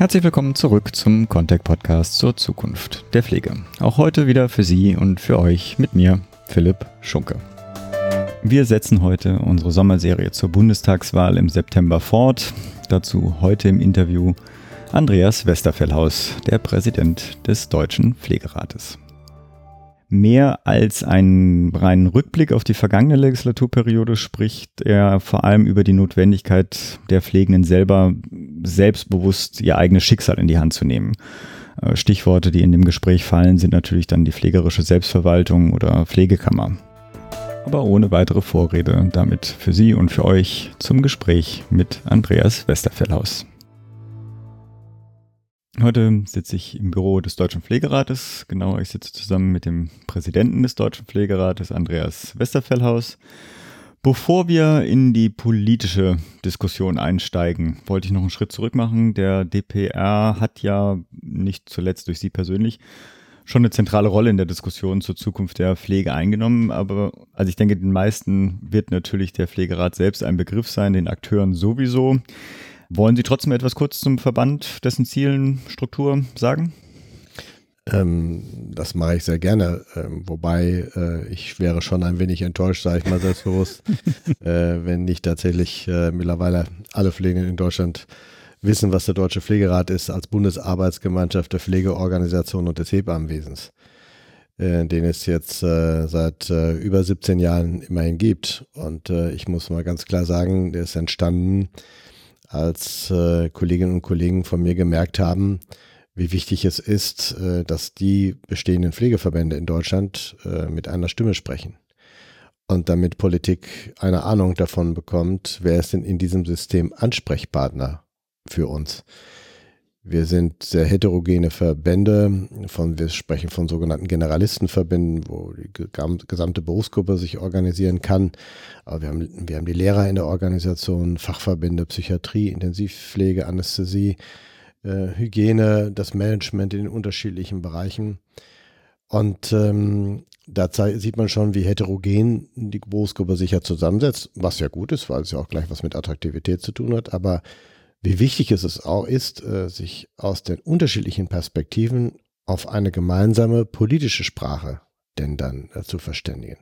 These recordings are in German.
Herzlich willkommen zurück zum Contact Podcast zur Zukunft der Pflege. Auch heute wieder für Sie und für euch mit mir, Philipp Schunke. Wir setzen heute unsere Sommerserie zur Bundestagswahl im September fort. Dazu heute im Interview Andreas Westerfellhaus, der Präsident des Deutschen Pflegerates. Mehr als einen reinen Rückblick auf die vergangene Legislaturperiode spricht er vor allem über die Notwendigkeit der Pflegenden selber selbstbewusst ihr eigenes Schicksal in die Hand zu nehmen. Äh, Stichworte, die in dem Gespräch fallen, sind natürlich dann die pflegerische Selbstverwaltung oder Pflegekammer. Aber ohne weitere Vorrede damit für Sie und für euch zum Gespräch mit Andreas Westerfellhaus. Heute sitze ich im Büro des Deutschen Pflegerates. Genauer, ich sitze zusammen mit dem Präsidenten des Deutschen Pflegerates, Andreas Westerfellhaus. Bevor wir in die politische Diskussion einsteigen, wollte ich noch einen Schritt zurück machen. Der DPR hat ja nicht zuletzt durch Sie persönlich schon eine zentrale Rolle in der Diskussion zur Zukunft der Pflege eingenommen. Aber also ich denke, den meisten wird natürlich der Pflegerat selbst ein Begriff sein, den Akteuren sowieso. Wollen Sie trotzdem etwas kurz zum Verband, dessen Zielen, Struktur sagen? Ähm, das mache ich sehr gerne, ähm, wobei äh, ich wäre schon ein wenig enttäuscht, sage ich mal selbstbewusst, äh, wenn nicht tatsächlich äh, mittlerweile alle Pflegenden in Deutschland wissen, was der Deutsche Pflegerat ist als Bundesarbeitsgemeinschaft der Pflegeorganisation und des Hebammenwesens, äh, den es jetzt äh, seit äh, über 17 Jahren immerhin gibt. Und ich muss mal ganz klar sagen, der ist entstanden als äh, Kolleginnen und Kollegen von mir gemerkt haben, wie wichtig es ist, äh, dass die bestehenden Pflegeverbände in Deutschland äh, mit einer Stimme sprechen. Und damit Politik eine Ahnung davon bekommt, wer ist denn in diesem System Ansprechpartner für uns. Wir sind sehr heterogene Verbände, von, wir sprechen von sogenannten Generalistenverbänden, wo die gesamte Berufsgruppe sich organisieren kann. Aber wir haben, wir haben die Lehrer in der Organisation, Fachverbände, Psychiatrie, Intensivpflege, Anästhesie, äh, Hygiene, das Management in den unterschiedlichen Bereichen. Und ähm, da sieht man schon, wie heterogen die Berufsgruppe sich ja zusammensetzt, was ja gut ist, weil es ja auch gleich was mit Attraktivität zu tun hat. Aber wie wichtig es auch ist, äh, sich aus den unterschiedlichen Perspektiven auf eine gemeinsame politische Sprache denn dann äh, zu verständigen.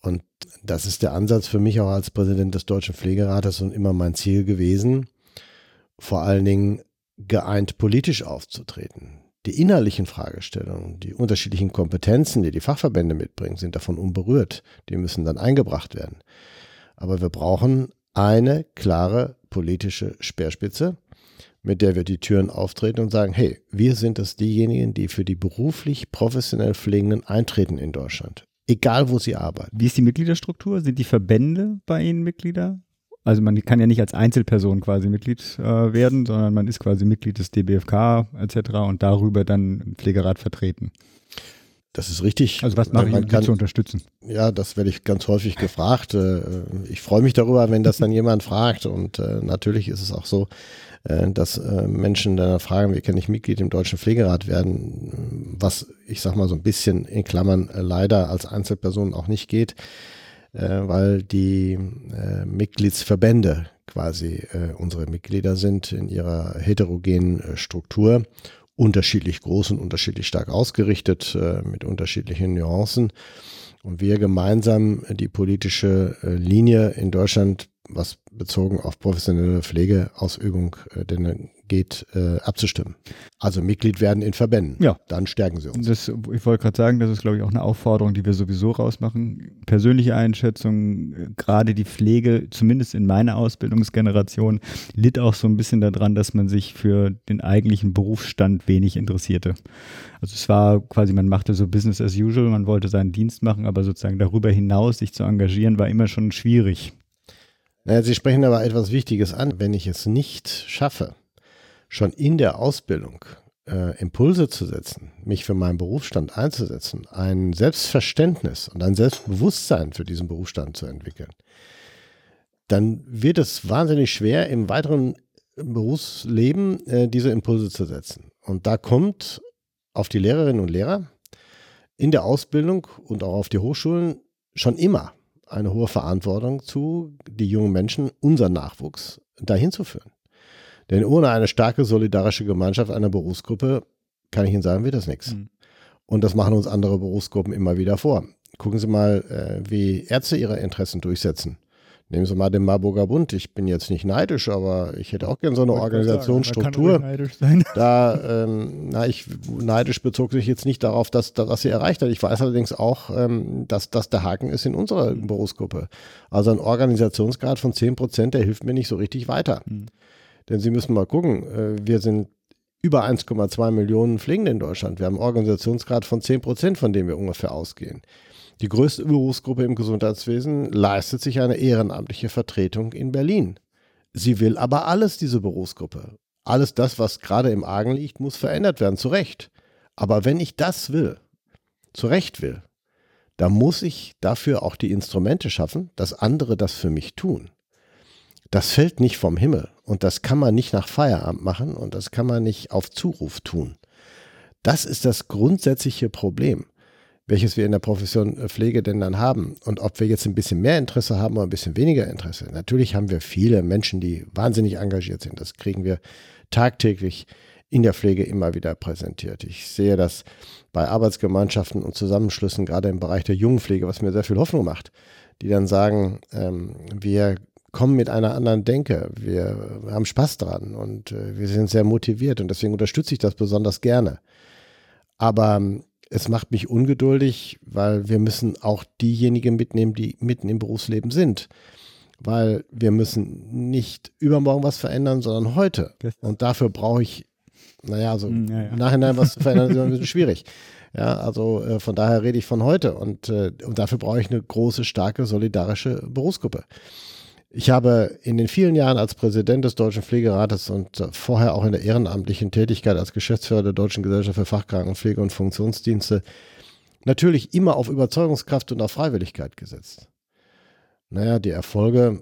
Und das ist der Ansatz für mich auch als Präsident des Deutschen Pflegerates und immer mein Ziel gewesen, vor allen Dingen geeint politisch aufzutreten. Die innerlichen Fragestellungen, die unterschiedlichen Kompetenzen, die die Fachverbände mitbringen, sind davon unberührt. Die müssen dann eingebracht werden. Aber wir brauchen eine klare politische Speerspitze, mit der wir die Türen auftreten und sagen, hey, wir sind das diejenigen, die für die beruflich professionell Pflegenden eintreten in Deutschland. Egal, wo sie arbeiten. Wie ist die Mitgliederstruktur? Sind die Verbände bei Ihnen Mitglieder? Also man kann ja nicht als Einzelperson quasi Mitglied äh, werden, sondern man ist quasi Mitglied des DBFK etc. und darüber dann im Pflegerat vertreten. Das ist richtig. Also was mache ich, um kann, zu unterstützen? Ja, das werde ich ganz häufig gefragt. Äh, ich freue mich darüber, wenn das dann jemand fragt. Und äh, natürlich ist es auch so, äh, dass Menschen dann fragen, wie kann ich Mitglied im Deutschen Pflegerat werden, was ich sag mal so ein bisschen in Klammern leider als Einzelperson auch nicht geht, weil die Mitgliedsverbände quasi unsere Mitglieder sind in ihrer heterogenen Struktur unterschiedlich groß und unterschiedlich stark ausgerichtet, äh, mit unterschiedlichen Nuancen. Und wir gemeinsam die politische äh, Linie in Deutschland, was bezogen auf professionelle Pflegeausübung äh, denn geht, äh, abzustimmen. Also Mitglied werden in Verbänden. Ja. Dann stärken sie uns. Das, ich wollte gerade sagen, das ist, glaube ich, auch eine Aufforderung, die wir sowieso rausmachen. Persönliche Einschätzung, gerade die Pflege, zumindest in meiner Ausbildungsgeneration, litt auch so ein bisschen daran, dass man sich für den eigentlichen Berufsstand wenig interessierte. Also es war quasi, man machte so Business as usual, man wollte seinen Dienst machen, aber sozusagen darüber hinaus sich zu engagieren, war immer schon schwierig. Naja, Sie sprechen aber etwas Wichtiges an. Wenn ich es nicht schaffe, schon in der Ausbildung äh, Impulse zu setzen, mich für meinen Berufsstand einzusetzen, ein Selbstverständnis und ein Selbstbewusstsein für diesen Berufsstand zu entwickeln, dann wird es wahnsinnig schwer, im weiteren Berufsleben äh, diese Impulse zu setzen. Und da kommt auf die Lehrerinnen und Lehrer in der Ausbildung und auch auf die Hochschulen schon immer eine hohe Verantwortung zu, die jungen Menschen, unser Nachwuchs, dahin zu führen. Denn ohne eine starke solidarische Gemeinschaft einer Berufsgruppe, kann ich Ihnen sagen, wird das nichts. Mhm. Und das machen uns andere Berufsgruppen immer wieder vor. Gucken Sie mal, äh, wie Ärzte ihre Interessen durchsetzen. Nehmen Sie mal den Marburger Bund. Ich bin jetzt nicht neidisch, aber ich hätte auch gerne so eine Organisationsstruktur. Da, ähm, na, ich neidisch bezog sich jetzt nicht darauf, dass, dass sie erreicht hat. Ich weiß allerdings auch, ähm, dass das der Haken ist in unserer mhm. Berufsgruppe. Also ein Organisationsgrad von 10 Prozent, der hilft mir nicht so richtig weiter. Mhm. Denn Sie müssen mal gucken, äh, wir sind über 1,2 Millionen Pflegende in Deutschland. Wir haben einen Organisationsgrad von 10 Prozent, von dem wir ungefähr ausgehen. Die größte Berufsgruppe im Gesundheitswesen leistet sich eine ehrenamtliche Vertretung in Berlin. Sie will aber alles, diese Berufsgruppe. Alles das, was gerade im Argen liegt, muss verändert werden, zu Recht. Aber wenn ich das will, zu Recht will, dann muss ich dafür auch die Instrumente schaffen, dass andere das für mich tun. Das fällt nicht vom Himmel und das kann man nicht nach Feierabend machen und das kann man nicht auf Zuruf tun. Das ist das grundsätzliche Problem welches wir in der Profession äh, Pflege denn dann haben und ob wir jetzt ein bisschen mehr Interesse haben oder ein bisschen weniger Interesse. Natürlich haben wir viele Menschen, die wahnsinnig engagiert sind. Das kriegen wir tagtäglich in der Pflege immer wieder präsentiert. Ich sehe das bei Arbeitsgemeinschaften und Zusammenschlüssen, gerade im Bereich der Jungenpflege, was mir sehr viel Hoffnung macht, die dann sagen, ähm, wir kommen mit einer anderen Denke, wir haben Spaß dran und äh, wir sind sehr motiviert und deswegen unterstütze ich das besonders gerne. Aber es macht mich ungeduldig, weil wir müssen auch diejenigen mitnehmen, die mitten im Berufsleben sind. Weil wir müssen nicht übermorgen was verändern, sondern heute. Und dafür brauche ich, naja, also hm, ja, ja. im Nachhinein was zu verändern, ist immer ein bisschen schwierig. Ja, also äh, von daher rede ich von heute. Und, äh, und dafür brauche ich eine große, starke, solidarische Berufsgruppe. Ich habe in den vielen Jahren als Präsident des Deutschen Pflegerates und vorher auch in der ehrenamtlichen Tätigkeit als Geschäftsführer der Deutschen Gesellschaft für Fachkrankenpflege und Funktionsdienste natürlich immer auf Überzeugungskraft und auf Freiwilligkeit gesetzt. Naja, die Erfolge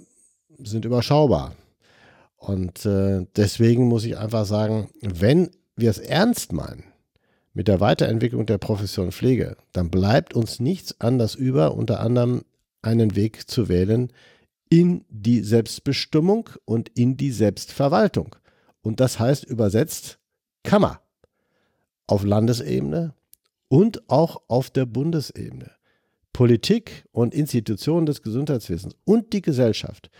sind überschaubar. Und äh, deswegen muss ich einfach sagen, wenn wir es ernst meinen mit der Weiterentwicklung der Profession Pflege, dann bleibt uns nichts anderes über, unter anderem einen Weg zu wählen, in die Selbstbestimmung und in die Selbstverwaltung. Und das heißt übersetzt Kammer auf Landesebene und auch auf der Bundesebene. Politik und Institutionen des Gesundheitswesens und die Gesellschaft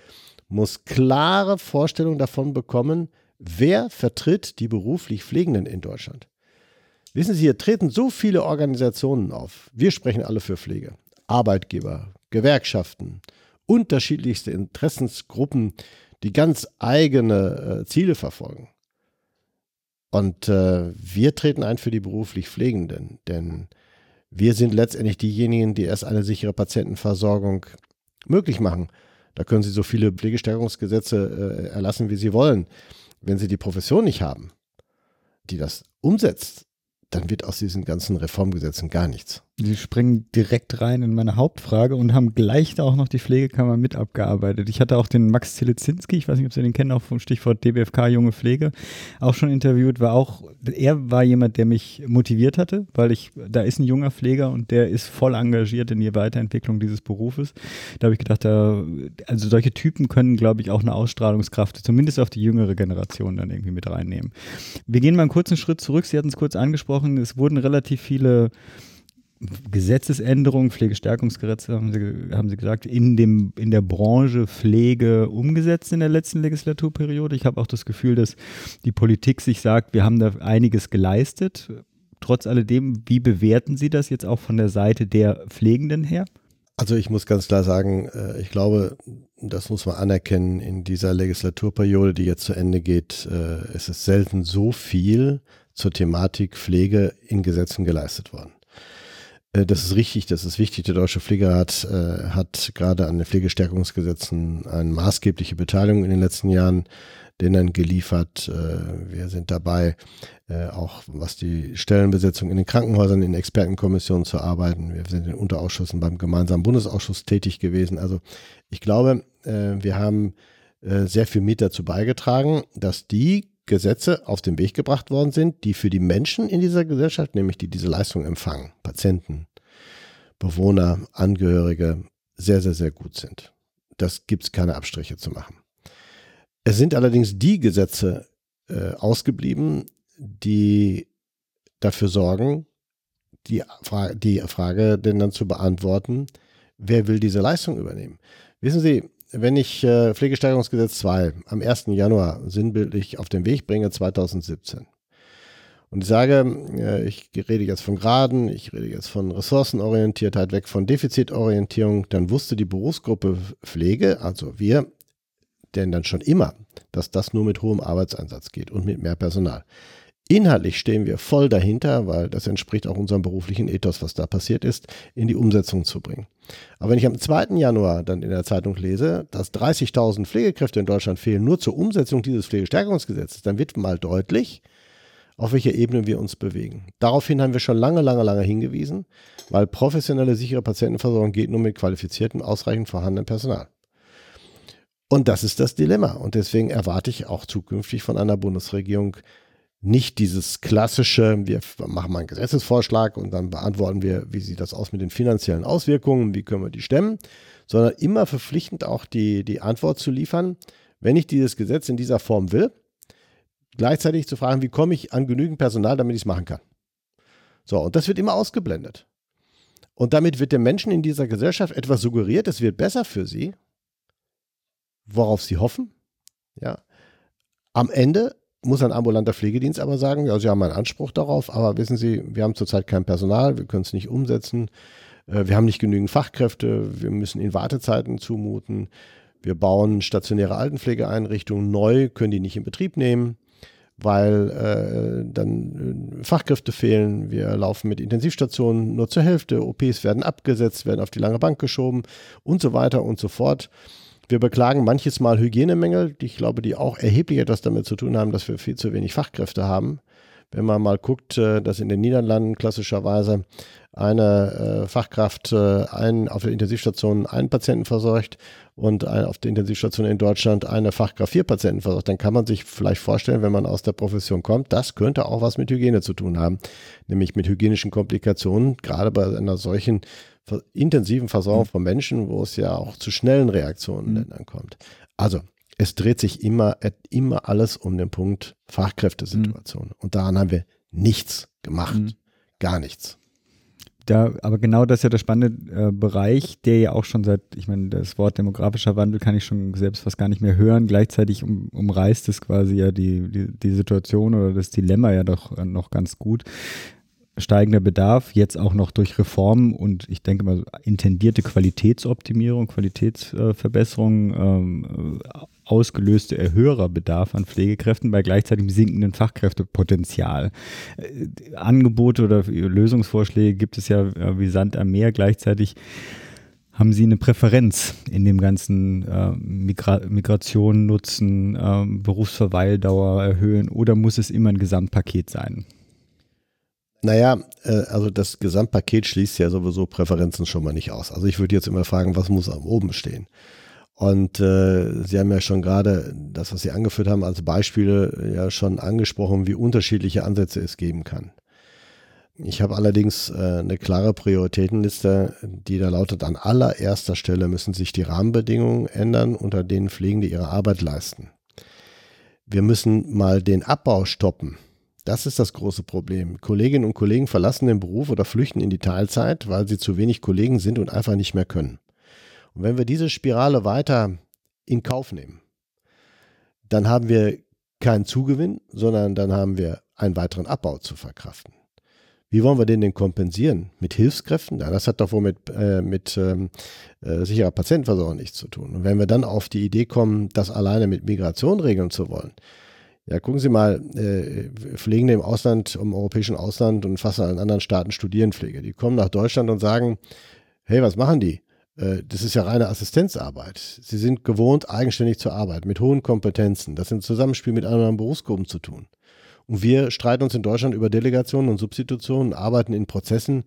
muss klare Vorstellungen davon bekommen, wer vertritt die beruflich Pflegenden in Deutschland. Wissen Sie, hier treten so viele Organisationen auf. Wir sprechen alle für Pflege. Arbeitgeber, Gewerkschaften, unterschiedlichste Interessensgruppen, die ganz eigene äh, Ziele verfolgen. Und äh, wir treten ein für die beruflich Pflegenden, denn wir sind letztendlich diejenigen, die erst eine sichere Patientenversorgung möglich machen. Da können Sie so viele Pflegestärkungsgesetze äh, erlassen, wie Sie wollen. Wenn Sie die Profession nicht haben, die das umsetzt, dann wird aus diesen ganzen Reformgesetzen gar nichts. Sie springen direkt rein in meine Hauptfrage und haben gleich da auch noch die Pflegekammer mit abgearbeitet. Ich hatte auch den Max Zelezinski, ich weiß nicht, ob Sie den kennen, auch vom Stichwort DBFK Junge Pflege, auch schon interviewt. War auch, er war jemand, der mich motiviert hatte, weil ich, da ist ein junger Pfleger und der ist voll engagiert in die Weiterentwicklung dieses Berufes. Da habe ich gedacht, da, also solche Typen können, glaube ich, auch eine Ausstrahlungskraft, zumindest auf die jüngere Generation dann irgendwie mit reinnehmen. Wir gehen mal einen kurzen Schritt zurück. Sie hatten es kurz angesprochen. Es wurden relativ viele Gesetzesänderungen, Pflegestärkungsgesetze, haben Sie, haben Sie gesagt, in, dem, in der Branche Pflege umgesetzt in der letzten Legislaturperiode. Ich habe auch das Gefühl, dass die Politik sich sagt, wir haben da einiges geleistet. Trotz alledem, wie bewerten Sie das jetzt auch von der Seite der Pflegenden her? Also ich muss ganz klar sagen, äh, ich glaube, das muss man anerkennen, in dieser Legislaturperiode, die jetzt zu Ende geht, äh, es ist selten so viel zur Thematik Pflege in Gesetzen geleistet worden. Äh, das ist richtig, das ist wichtig. Der Deutsche Pflegerat äh, hat gerade an den Pflegestärkungsgesetzen eine maßgebliche Beteiligung in den letzten Jahren denen geliefert. Äh, wir sind dabei, äh, auch was die Stellenbesetzung in den Krankenhäusern, in Expertenkommissionen zu arbeiten. Wir sind in Unterausschüssen beim gemeinsamen Bundesausschuss tätig gewesen. Also ich glaube, äh, wir haben äh, sehr viel mit dazu beigetragen, dass die Gesetze auf den Weg gebracht worden sind, die für die Menschen in dieser Gesellschaft, nämlich die diese Leistung empfangen, Patienten, Bewohner, Angehörige, sehr, sehr, sehr gut sind. Das gibt es keine Abstriche zu machen. Es sind allerdings die Gesetze äh, ausgeblieben, die dafür sorgen, die, Fra die Frage denn dann zu beantworten, wer will diese Leistung übernehmen? Wissen Sie, wenn ich äh, Pflegesteigerungsgesetz 2 am 1. Januar sinnbildlich auf den Weg bringe 2017 und ich sage, äh, ich rede jetzt von Graden, ich rede jetzt von Ressourcenorientiertheit, weg von Defizitorientierung, dann wusste die Berufsgruppe Pflege, also wir, denn dann schon immer, dass das nur mit hohem Arbeitseinsatz geht und mit mehr Personal. Inhaltlich stehen wir voll dahinter, weil das entspricht auch unserem beruflichen Ethos, was da passiert ist, in die Umsetzung zu bringen. Aber wenn ich am 2. Januar dann in der Zeitung lese, dass 30.000 Pflegekräfte in Deutschland fehlen, nur zur Umsetzung dieses Pflegestärkungsgesetzes, dann wird mal deutlich, auf welcher Ebene wir uns bewegen. Daraufhin haben wir schon lange, lange, lange hingewiesen, weil professionelle, sichere Patientenversorgung geht nur mit qualifiziertem, ausreichend vorhandenem Personal. Und das ist das Dilemma. Und deswegen erwarte ich auch zukünftig von einer Bundesregierung nicht dieses klassische, wir machen mal einen Gesetzesvorschlag und dann beantworten wir, wie sieht das aus mit den finanziellen Auswirkungen, wie können wir die stemmen, sondern immer verpflichtend auch die, die Antwort zu liefern, wenn ich dieses Gesetz in dieser Form will, gleichzeitig zu fragen, wie komme ich an genügend Personal, damit ich es machen kann. So, und das wird immer ausgeblendet. Und damit wird den Menschen in dieser Gesellschaft etwas suggeriert, es wird besser für sie, worauf sie hoffen. Ja. Am Ende muss ein ambulanter Pflegedienst aber sagen, ja, sie haben einen Anspruch darauf, aber wissen Sie, wir haben zurzeit kein Personal, wir können es nicht umsetzen, äh, wir haben nicht genügend Fachkräfte, wir müssen ihnen Wartezeiten zumuten, wir bauen stationäre Altenpflegeeinrichtungen neu, können die nicht in Betrieb nehmen, weil äh, dann äh, Fachkräfte fehlen, wir laufen mit Intensivstationen nur zur Hälfte, OPs werden abgesetzt, werden auf die lange Bank geschoben und so weiter und so fort. Wir beklagen manches Mal Hygienemängel, die ich glaube, die auch erheblich etwas damit zu tun haben, dass wir viel zu wenig Fachkräfte haben. Wenn man mal guckt, äh, dass in den Niederlanden klassischerweise eine äh, Fachkraft äh, einen, auf der Intensivstation einen Patienten versorgt und auf der Intensivstation in Deutschland eine Fachkraft vier Patienten versorgt, dann kann man sich vielleicht vorstellen, wenn man aus der Profession kommt, das könnte auch was mit Hygiene zu tun haben, nämlich mit hygienischen Komplikationen, gerade bei einer solchen intensiven Versorgung mhm. von Menschen, wo es ja auch zu schnellen Reaktionen mhm. dann kommt. Also es dreht sich immer, immer alles um den Punkt Fachkräftesituation. Mhm. Und daran haben wir nichts gemacht. Gar nichts. Da, aber genau das ist ja der spannende äh, Bereich, der ja auch schon seit, ich meine, das Wort demografischer Wandel kann ich schon selbst fast gar nicht mehr hören. Gleichzeitig um, umreißt es quasi ja die, die, die Situation oder das Dilemma ja doch äh, noch ganz gut steigender Bedarf, jetzt auch noch durch Reformen und ich denke mal intendierte Qualitätsoptimierung, Qualitätsverbesserung, ähm, ausgelöste höherer Bedarf an Pflegekräften bei gleichzeitigem sinkenden Fachkräftepotenzial. Äh, Angebote oder Lösungsvorschläge gibt es ja wie Sand am Meer. Gleichzeitig haben Sie eine Präferenz in dem ganzen äh, Migra Migration nutzen, äh, Berufsverweildauer erhöhen oder muss es immer ein Gesamtpaket sein? Naja, äh, also das Gesamtpaket schließt ja sowieso Präferenzen schon mal nicht aus. Also ich würde jetzt immer fragen, was muss am oben stehen? Und äh, Sie haben ja schon gerade das, was Sie angeführt haben, als Beispiele ja schon angesprochen, wie unterschiedliche Ansätze es geben kann. Ich habe allerdings äh, eine klare Prioritätenliste, die da lautet, an allererster Stelle müssen sich die Rahmenbedingungen ändern, unter denen Pflegende ihre Arbeit leisten. Wir müssen mal den Abbau stoppen das ist das große Problem. Kolleginnen und Kollegen verlassen den Beruf oder flüchten in die Teilzeit, weil sie zu wenig Kollegen sind und einfach nicht mehr können. Und wenn wir diese Spirale weiter in Kauf nehmen, dann haben wir keinen Zugewinn, sondern dann haben wir einen weiteren Abbau zu verkraften. Wie wollen wir den denn kompensieren? Mit Hilfskräften? Ja, das hat doch wohl mit, äh, mit ähm, äh, sicherer Patientenversorgung nichts zu tun. Und wenn wir dann auf die Idee kommen, das alleine mit Migration regeln zu wollen, ja, gucken Sie mal, äh, Pflegende im Ausland, im europäischen Ausland und fast allen anderen Staaten studieren Pflege. Die kommen nach Deutschland und sagen, hey, was machen die? Äh, das ist ja reine Assistenzarbeit. Sie sind gewohnt, eigenständig zu arbeiten, mit hohen Kompetenzen. Das sind Zusammenspiel mit anderen Berufsgruppen zu tun. Und wir streiten uns in Deutschland über Delegationen und Substitutionen, arbeiten in Prozessen,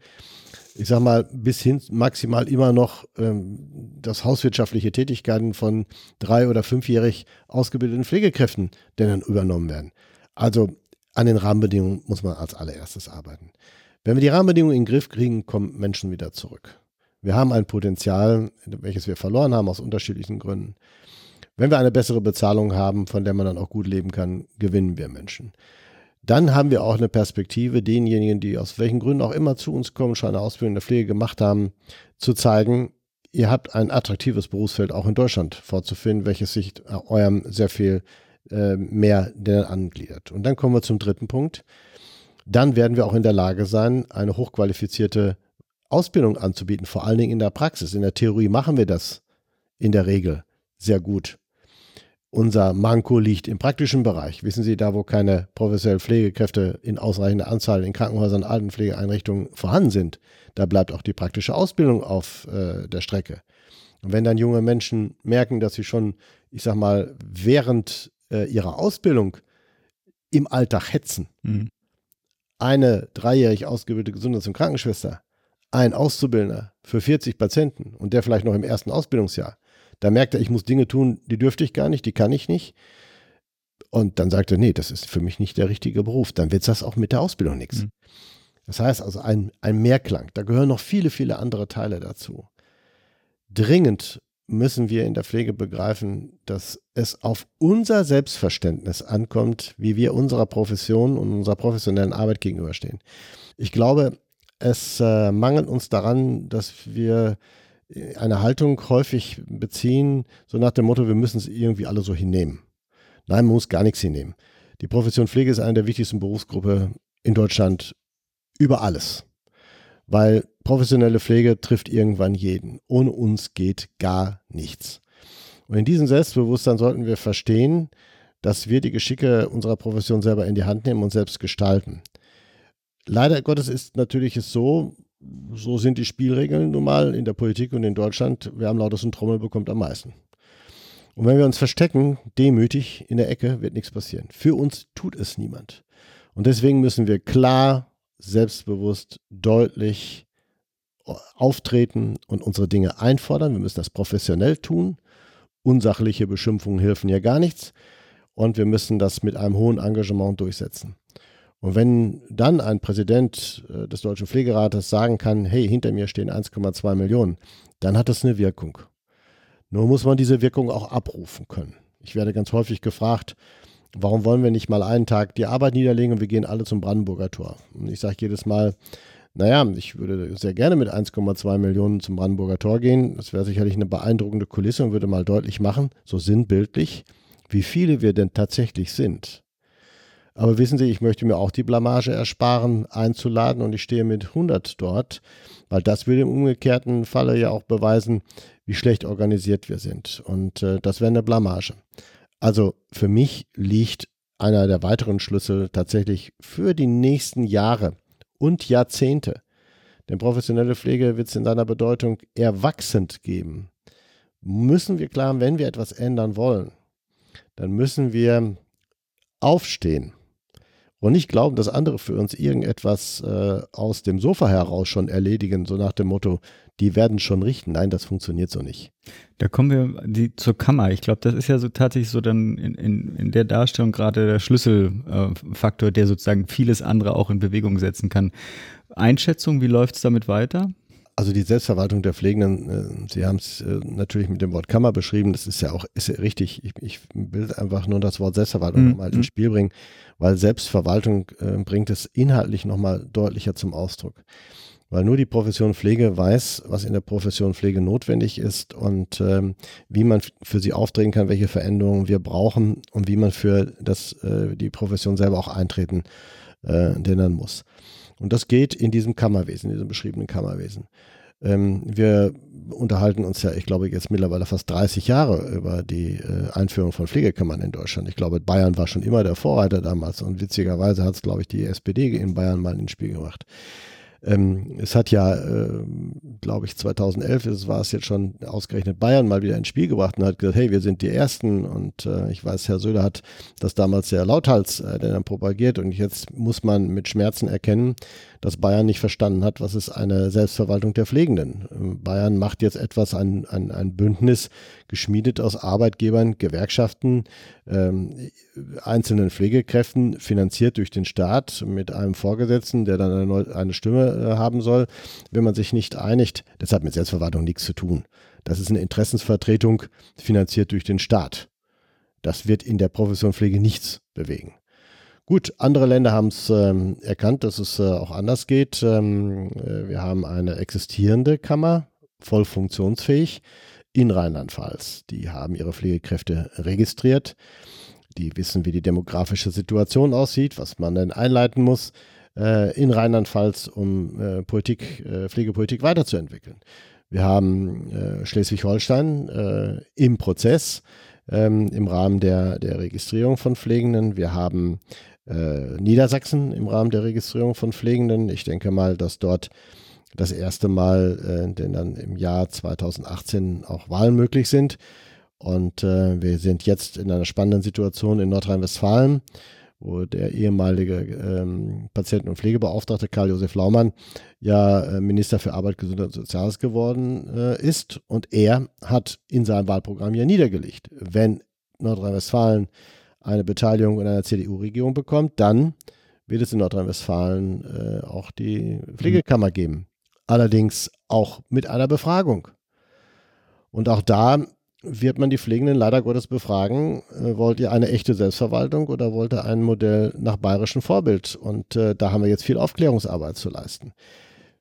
ich sag mal, bis hin maximal immer noch ähm, das hauswirtschaftliche Tätigkeiten von drei- oder fünfjährig ausgebildeten Pflegekräften denn übernommen werden. Also an den Rahmenbedingungen muss man als allererstes arbeiten. Wenn wir die Rahmenbedingungen in den Griff kriegen, kommen Menschen wieder zurück. Wir haben ein Potenzial, welches wir verloren haben aus unterschiedlichen Gründen. Wenn wir eine bessere Bezahlung haben, von der man dann auch gut leben kann, gewinnen wir Menschen. Dann haben wir auch eine Perspektive, denjenigen, die aus welchen Gründen auch immer zu uns kommen, schon eine Ausbildung in der Pflege gemacht haben, zu zeigen, ihr habt ein attraktives Berufsfeld auch in Deutschland vorzufinden, welches sich eurem sehr viel äh, mehr angliedert. Und dann kommen wir zum dritten Punkt. Dann werden wir auch in der Lage sein, eine hochqualifizierte Ausbildung anzubieten, vor allen Dingen in der Praxis. In der Theorie machen wir das in der Regel sehr gut. Unser Manko liegt im praktischen Bereich. Wissen Sie, da wo keine professionellen Pflegekräfte in ausreichender Anzahl in Krankenhäusern, Altenpflegeeinrichtungen vorhanden sind, da bleibt auch die praktische Ausbildung auf äh, der Strecke. Und wenn dann junge Menschen merken, dass sie schon, ich sag mal, während äh, ihrer Ausbildung im Alltag hetzen, mhm. eine dreijährig ausgebildete Gesundheits- und Krankenschwester, ein Auszubildender für 40 Patienten und der vielleicht noch im ersten Ausbildungsjahr, da merkt er, ich muss Dinge tun, die dürfte ich gar nicht, die kann ich nicht. Und dann sagt er, nee, das ist für mich nicht der richtige Beruf. Dann wird das auch mit der Ausbildung nichts. Mhm. Das heißt also ein, ein Mehrklang. Da gehören noch viele, viele andere Teile dazu. Dringend müssen wir in der Pflege begreifen, dass es auf unser Selbstverständnis ankommt, wie wir unserer Profession und unserer professionellen Arbeit gegenüberstehen. Ich glaube, es äh, mangelt uns daran, dass wir eine Haltung häufig beziehen, so nach dem Motto, wir müssen es irgendwie alle so hinnehmen. Nein, man muss gar nichts hinnehmen. Die Profession Pflege ist eine der wichtigsten Berufsgruppen in Deutschland über alles. Weil professionelle Pflege trifft irgendwann jeden. Ohne uns geht gar nichts. Und in diesem Selbstbewusstsein sollten wir verstehen, dass wir die Geschicke unserer Profession selber in die Hand nehmen und selbst gestalten. Leider Gottes ist natürlich es so, so sind die Spielregeln nun mal in der Politik und in Deutschland. Wer am lautesten Trommel bekommt am meisten. Und wenn wir uns verstecken, demütig in der Ecke, wird nichts passieren. Für uns tut es niemand. Und deswegen müssen wir klar, selbstbewusst, deutlich auftreten und unsere Dinge einfordern. Wir müssen das professionell tun. Unsachliche Beschimpfungen helfen ja gar nichts. Und wir müssen das mit einem hohen Engagement durchsetzen. Und wenn dann ein Präsident äh, des Deutschen Pflegerates sagen kann, hey, hinter mir stehen 1,2 Millionen, dann hat das eine Wirkung. Nur muss man diese Wirkung auch abrufen können. Ich werde ganz häufig gefragt, warum wollen wir nicht mal einen Tag die Arbeit niederlegen und wir gehen alle zum Brandenburger Tor? Und ich sage jedes Mal, naja, ich würde sehr gerne mit 1,2 Millionen zum Brandenburger Tor gehen. Das wäre sicherlich eine beeindruckende Kulisse und würde mal deutlich machen, so sinnbildlich, wie viele wir denn tatsächlich sind. Aber wissen Sie, ich möchte mir auch die Blamage ersparen, einzuladen und ich stehe mit 100 dort, weil das würde im umgekehrten Falle ja auch beweisen, wie schlecht organisiert wir sind. Und äh, das wäre eine Blamage. Also für mich liegt einer der weiteren Schlüssel tatsächlich für die nächsten Jahre und Jahrzehnte. Denn professionelle Pflege wird es in seiner Bedeutung eher wachsend geben. Müssen wir klar, wenn wir etwas ändern wollen, dann müssen wir aufstehen und nicht glauben, dass andere für uns irgendetwas äh, aus dem Sofa heraus schon erledigen, so nach dem Motto, die werden schon richten. Nein, das funktioniert so nicht. Da kommen wir die, zur Kammer. Ich glaube, das ist ja so tatsächlich so dann in, in, in der Darstellung gerade der Schlüsselfaktor, äh, der sozusagen vieles andere auch in Bewegung setzen kann. Einschätzung, wie läuft es damit weiter? Also die Selbstverwaltung der Pflegenden, äh, Sie haben es äh, natürlich mit dem Wort Kammer beschrieben, das ist ja auch ist ja richtig. Ich, ich will einfach nur das Wort Selbstverwaltung mhm. nochmal ins Spiel bringen, weil Selbstverwaltung äh, bringt es inhaltlich nochmal deutlicher zum Ausdruck. Weil nur die Profession Pflege weiß, was in der Profession Pflege notwendig ist und ähm, wie man für sie auftreten kann, welche Veränderungen wir brauchen und wie man für das, äh, die Profession selber auch eintreten äh, denn muss. Und das geht in diesem Kammerwesen, in diesem beschriebenen Kammerwesen. Ähm, wir unterhalten uns ja, ich glaube, jetzt mittlerweile fast 30 Jahre über die äh, Einführung von Pflegekammern in Deutschland. Ich glaube, Bayern war schon immer der Vorreiter damals und witzigerweise hat es, glaube ich, die SPD in Bayern mal ins Spiel gebracht. Ähm, es hat ja, äh, glaube ich, 2011 es war es jetzt schon ausgerechnet Bayern mal wieder ins Spiel gebracht und hat gesagt, hey, wir sind die Ersten. Und äh, ich weiß, Herr Söder hat das damals sehr lauthals äh, dann propagiert. Und jetzt muss man mit Schmerzen erkennen, dass Bayern nicht verstanden hat, was ist eine Selbstverwaltung der Pflegenden. Ähm, Bayern macht jetzt etwas, ein, ein, ein Bündnis, geschmiedet aus Arbeitgebern, Gewerkschaften, ähm, einzelnen Pflegekräften, finanziert durch den Staat mit einem Vorgesetzten, der dann eine, eine Stimme äh, haben soll, wenn man sich nicht einigt. Das hat mit Selbstverwaltung nichts zu tun. Das ist eine Interessensvertretung, finanziert durch den Staat. Das wird in der Profession Pflege nichts bewegen. Gut, andere Länder haben es ähm, erkannt, dass es äh, auch anders geht. Ähm, äh, wir haben eine existierende Kammer, voll funktionsfähig, in Rheinland-Pfalz. Die haben ihre Pflegekräfte registriert. Die wissen, wie die demografische Situation aussieht, was man denn einleiten muss in Rheinland-Pfalz, um äh, Politik, äh, Pflegepolitik weiterzuentwickeln. Wir haben äh, Schleswig-Holstein äh, im Prozess ähm, im Rahmen der, der Registrierung von Pflegenden. Wir haben äh, Niedersachsen im Rahmen der Registrierung von Pflegenden. Ich denke mal, dass dort das erste Mal, denn dann im Jahr 2018 auch Wahlen möglich sind. Und äh, wir sind jetzt in einer spannenden Situation in Nordrhein-Westfalen, wo der ehemalige ähm, Patienten- und Pflegebeauftragte Karl-Josef Laumann ja äh, Minister für Arbeit, Gesundheit und Soziales geworden äh, ist. Und er hat in seinem Wahlprogramm ja niedergelegt, wenn Nordrhein-Westfalen eine Beteiligung in einer CDU-Regierung bekommt, dann wird es in Nordrhein-Westfalen äh, auch die Pflegekammer geben. Allerdings auch mit einer Befragung. Und auch da wird man die Pflegenden leider Gottes befragen, äh, wollt ihr eine echte Selbstverwaltung oder wollt ihr ein Modell nach bayerischem Vorbild? Und äh, da haben wir jetzt viel Aufklärungsarbeit zu leisten.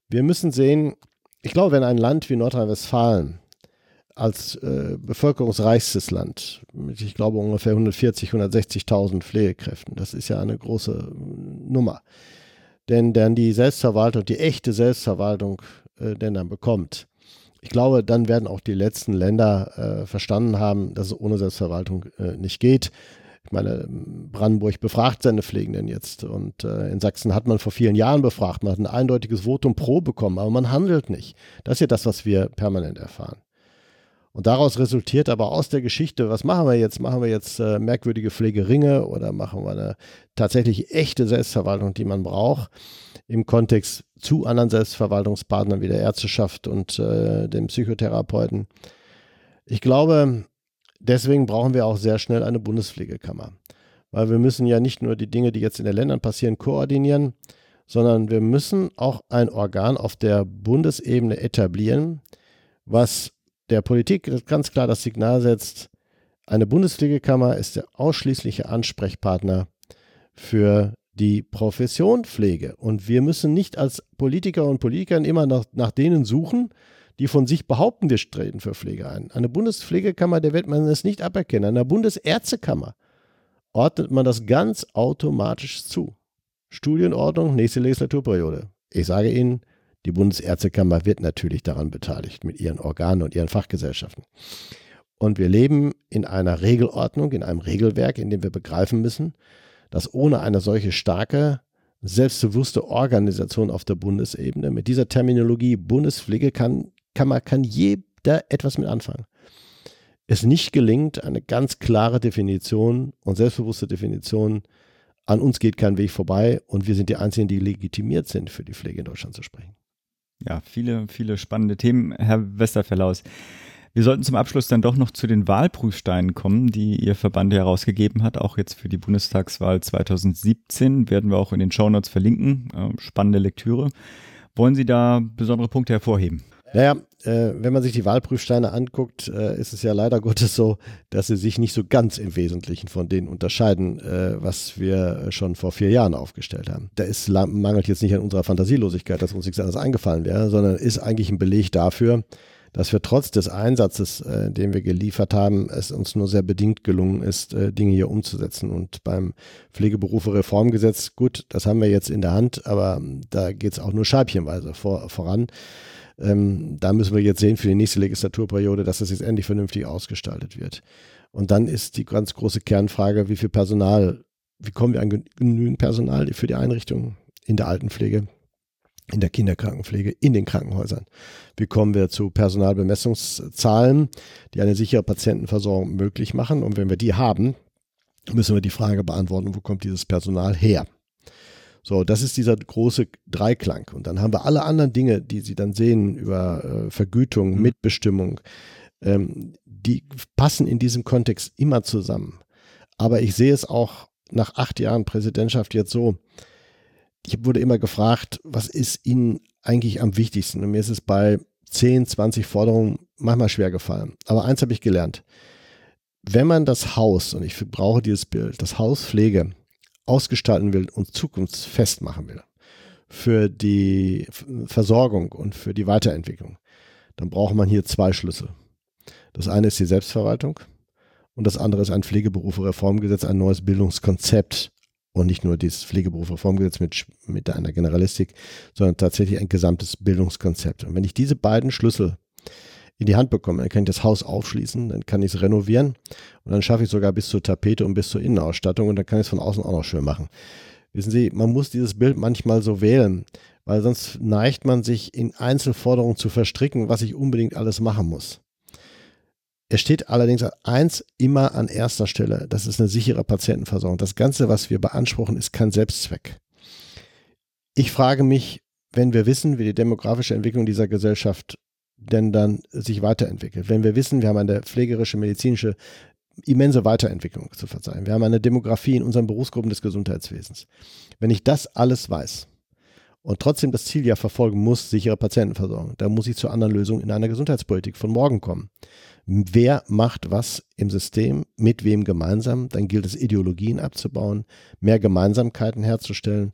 Wir müssen sehen, ich glaube, wenn ein Land wie Nordrhein-Westfalen als äh, bevölkerungsreichstes Land mit, ich glaube, ungefähr 140, 160.000 Pflegekräften, das ist ja eine große äh, Nummer, denn dann die Selbstverwaltung, die echte Selbstverwaltung äh, denn dann bekommt, ich glaube, dann werden auch die letzten Länder äh, verstanden haben, dass es ohne Selbstverwaltung äh, nicht geht. Ich meine, Brandenburg befragt seine Pflegenden jetzt und äh, in Sachsen hat man vor vielen Jahren befragt, man hat ein eindeutiges Votum pro bekommen, aber man handelt nicht. Das ist ja das, was wir permanent erfahren. Und daraus resultiert aber aus der Geschichte, was machen wir jetzt? Machen wir jetzt äh, merkwürdige Pflegeringe oder machen wir eine tatsächlich echte Selbstverwaltung, die man braucht? im Kontext zu anderen Selbstverwaltungspartnern wie der Ärzteschaft und äh, dem Psychotherapeuten. Ich glaube, deswegen brauchen wir auch sehr schnell eine Bundespflegekammer. Weil wir müssen ja nicht nur die Dinge, die jetzt in den Ländern passieren, koordinieren, sondern wir müssen auch ein Organ auf der Bundesebene etablieren, was der Politik ganz klar das Signal setzt, eine Bundespflegekammer ist der ausschließliche Ansprechpartner für die Profession Pflege. Und wir müssen nicht als Politiker und Politikern immer nach, nach denen suchen, die von sich behaupten, wir treten für Pflege ein. Eine Bundespflegekammer, der wird man es nicht aberkennen. Einer Bundesärztekammer ordnet man das ganz automatisch zu. Studienordnung, nächste Legislaturperiode. Ich sage Ihnen, die Bundesärztekammer wird natürlich daran beteiligt mit ihren Organen und ihren Fachgesellschaften. Und wir leben in einer Regelordnung, in einem Regelwerk, in dem wir begreifen müssen, dass ohne eine solche starke, selbstbewusste Organisation auf der Bundesebene mit dieser Terminologie Bundespflege kann, kann, jeder etwas mit anfangen. Es nicht gelingt, eine ganz klare Definition und selbstbewusste Definition, an uns geht kein Weg vorbei und wir sind die Einzigen, die legitimiert sind, für die Pflege in Deutschland zu sprechen. Ja, viele, viele spannende Themen, Herr Westerverlaus. Wir sollten zum Abschluss dann doch noch zu den Wahlprüfsteinen kommen, die Ihr Verband herausgegeben hat. Auch jetzt für die Bundestagswahl 2017 werden wir auch in den Shownotes verlinken. Äh, spannende Lektüre. Wollen Sie da besondere Punkte hervorheben? Naja, äh, wenn man sich die Wahlprüfsteine anguckt, äh, ist es ja leider Gottes so, dass sie sich nicht so ganz im Wesentlichen von denen unterscheiden, äh, was wir schon vor vier Jahren aufgestellt haben. Da ist, mangelt jetzt nicht an unserer Fantasielosigkeit, dass uns nichts anderes eingefallen wäre, sondern ist eigentlich ein Beleg dafür, dass wir trotz des Einsatzes, äh, den wir geliefert haben, es uns nur sehr bedingt gelungen ist, äh, Dinge hier umzusetzen. Und beim Pflegeberufe-Reformgesetz, gut, das haben wir jetzt in der Hand, aber da geht es auch nur scheibchenweise vor, voran. Ähm, da müssen wir jetzt sehen für die nächste Legislaturperiode, dass das jetzt endlich vernünftig ausgestaltet wird. Und dann ist die ganz große Kernfrage, wie viel Personal, wie kommen wir an genügend Personal für die Einrichtung in der Altenpflege? in der Kinderkrankenpflege, in den Krankenhäusern. Wie kommen wir zu Personalbemessungszahlen, die eine sichere Patientenversorgung möglich machen? Und wenn wir die haben, müssen wir die Frage beantworten, wo kommt dieses Personal her? So, das ist dieser große Dreiklang. Und dann haben wir alle anderen Dinge, die Sie dann sehen über äh, Vergütung, mhm. Mitbestimmung, ähm, die passen in diesem Kontext immer zusammen. Aber ich sehe es auch nach acht Jahren Präsidentschaft jetzt so, ich wurde immer gefragt, was ist Ihnen eigentlich am wichtigsten? Und mir ist es bei 10, 20 Forderungen manchmal schwer gefallen. Aber eins habe ich gelernt. wenn man das Haus, und ich brauche dieses Bild, das Haus Pflege ausgestalten will und zukunftsfest machen will, für die Versorgung und für die Weiterentwicklung, dann braucht man hier zwei Schlüssel. Das eine ist die Selbstverwaltung und das andere ist ein Pflegeberufe-Reformgesetz, ein neues Bildungskonzept und nicht nur dieses Pflegeberufe-Reformgesetz mit, mit einer Generalistik, sondern tatsächlich ein gesamtes Bildungskonzept. Und wenn ich diese beiden Schlüssel in die Hand bekomme, dann kann ich das Haus aufschließen, dann kann ich es renovieren und dann schaffe ich sogar bis zur Tapete und bis zur Innenausstattung und dann kann ich es von außen auch noch schön machen. Wissen Sie, man muss dieses Bild manchmal so wählen, weil sonst neigt man sich in Einzelforderungen zu verstricken, was ich unbedingt alles machen muss. Es steht allerdings eins immer an erster Stelle, das ist eine sichere Patientenversorgung. Das Ganze, was wir beanspruchen, ist kein Selbstzweck. Ich frage mich, wenn wir wissen, wie die demografische Entwicklung dieser Gesellschaft denn dann sich weiterentwickelt, wenn wir wissen, wir haben eine pflegerische, medizinische immense Weiterentwicklung zu verzeihen. Wir haben eine Demografie in unseren Berufsgruppen des Gesundheitswesens. Wenn ich das alles weiß und trotzdem das Ziel ja verfolgen muss, sichere Patientenversorgung, dann muss ich zu anderen Lösungen in einer Gesundheitspolitik von morgen kommen. Wer macht was im System, mit wem gemeinsam? Dann gilt es, Ideologien abzubauen, mehr Gemeinsamkeiten herzustellen.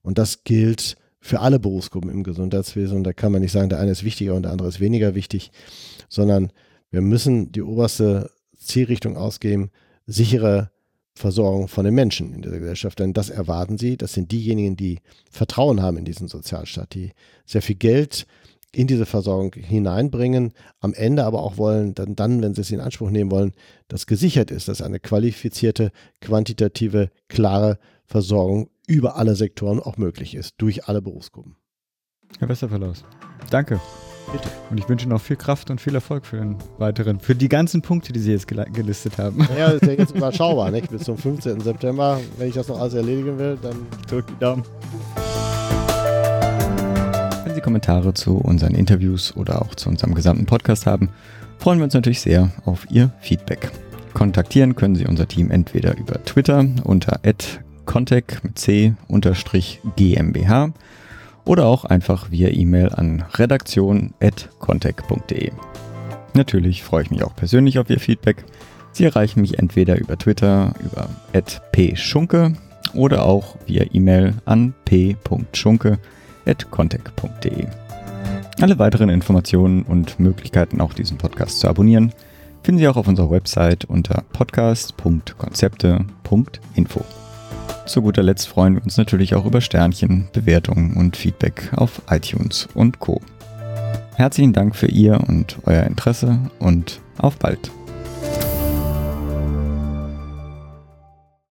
Und das gilt für alle Berufsgruppen im Gesundheitswesen. Und da kann man nicht sagen, der eine ist wichtiger und der andere ist weniger wichtig, sondern wir müssen die oberste Zielrichtung ausgeben, sichere Versorgung von den Menschen in dieser Gesellschaft. Denn das erwarten sie. Das sind diejenigen, die Vertrauen haben in diesen Sozialstaat, die sehr viel Geld in diese Versorgung hineinbringen, am Ende aber auch wollen, dann, dann, wenn sie es in Anspruch nehmen wollen, dass gesichert ist, dass eine qualifizierte, quantitative, klare Versorgung über alle Sektoren auch möglich ist, durch alle Berufsgruppen. Herr Westerverlaus, danke. Bitte. Und ich wünsche noch viel Kraft und viel Erfolg für den weiteren, für die ganzen Punkte, die Sie jetzt gelistet haben. Ja, das ist ja jetzt überschaubar, nicht? Bis zum 15. September. Wenn ich das noch alles erledigen will, dann drückt die Daumen. Wenn Sie Kommentare zu unseren Interviews oder auch zu unserem gesamten Podcast haben, freuen wir uns natürlich sehr auf Ihr Feedback. Kontaktieren können Sie unser Team entweder über Twitter unter contact mit c GmbH oder auch einfach via E-Mail an redaktion.contact.de. Natürlich freue ich mich auch persönlich auf Ihr Feedback. Sie erreichen mich entweder über Twitter über @pschunke oder auch via E-Mail an p.schunke@contact.de. Alle weiteren Informationen und Möglichkeiten, auch diesen Podcast zu abonnieren, finden Sie auch auf unserer Website unter podcast.konzepte.info. Zu guter Letzt freuen wir uns natürlich auch über Sternchen, Bewertungen und Feedback auf iTunes und Co. Herzlichen Dank für Ihr und euer Interesse und auf bald.